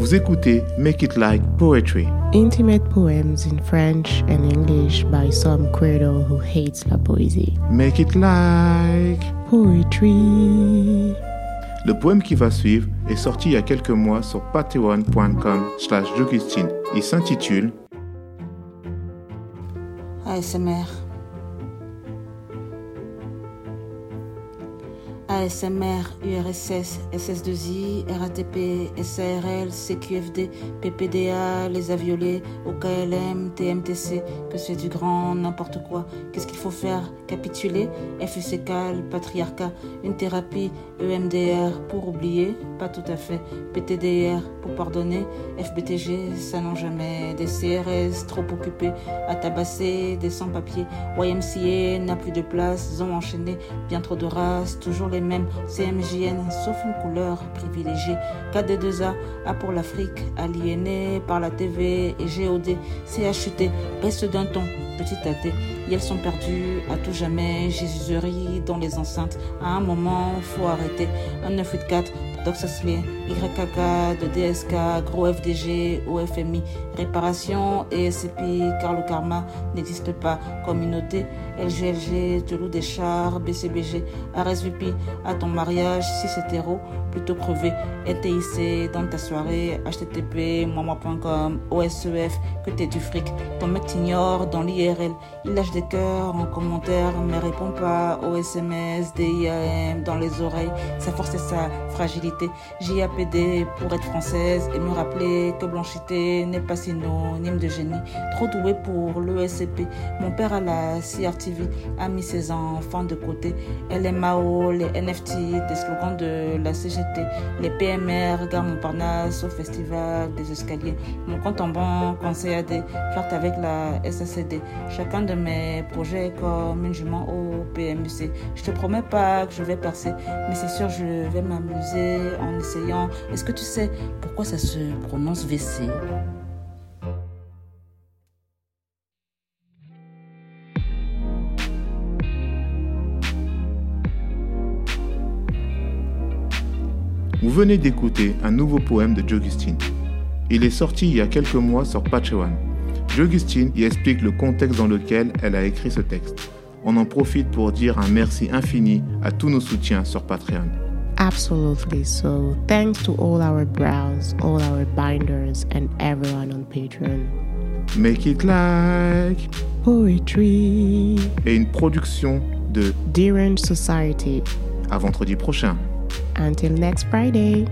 Vous écoutez Make It Like Poetry. Intimate poems in French and English by some credo who hates la poésie. Make It Like Poetry. Le poème qui va suivre est sorti il y a quelques mois sur patreon.com slash Il s'intitule ASMR. ASMR, URSS, SS2I, RATP, SARL, CQFD, PPDA, les aviolés, OKLM, TMTC, que c'est du grand n'importe quoi. Qu'est-ce qu'il faut faire? Capituler FUCKAL, patriarcat, une thérapie, EMDR pour oublier, pas tout à fait. PTDR pour pardonner, FBTG, ça non jamais. Des CRS trop occupés à tabasser, des sans-papiers. YMCA n'a plus de place, ont enchaîné, bien trop de races, toujours les mêmes. CMJN, sauf une couleur privilégiée. KD2A, A pour l'Afrique, aliéné par la TV et GOD. CHUT, baisse d'un ton, petit athée. Et elles sont perdues à tout jamais. Jésuserie dans les enceintes. À un moment, faut arrêter. Un 984 Doxasley, YKK, de DSK, Gros FDG, OFMI, Réparation et SCPI, car le karma n'existe pas. Communauté, LGLG, des chars, BCBG, RSVP, à ton mariage, si c'est hétéro, plutôt crevé. NTIC, dans ta soirée, HTTP, moi.com, OSEF, que t'es du fric. Ton mec t'ignore dans l'IRL, il lâche des cœurs en commentaire, mais répond pas aux SMS, DIAM, dans les oreilles. Sa force et sa fragilité JAPD pour être française et me rappeler que blanchité n'est pas synonyme de génie. Trop doué pour l'ESCP. Mon père à la CRTV a mis ses enfants de côté. LMAO, les NFT, des slogans de la CGT, les PMR, gare Montparnasse au festival des escaliers. Mon compte en banque en CAD, flirte avec la SACD. Chacun de mes projets comme une jument au PMUC. Je te promets pas que je vais percer, mais c'est sûr je vais m'amuser en essayant. Est-ce que tu sais pourquoi ça se prononce WC Vous venez d'écouter un nouveau poème de Jogustine. Il est sorti il y a quelques mois sur Patreon. Jogustine y explique le contexte dans lequel elle a écrit ce texte. On en profite pour dire un merci infini à tous nos soutiens sur Patreon. Absolutely. So, thanks to all our brows, all our binders, and everyone on Patreon. Make it like poetry. Et une production de Derange Society. À vendredi prochain. Until next Friday.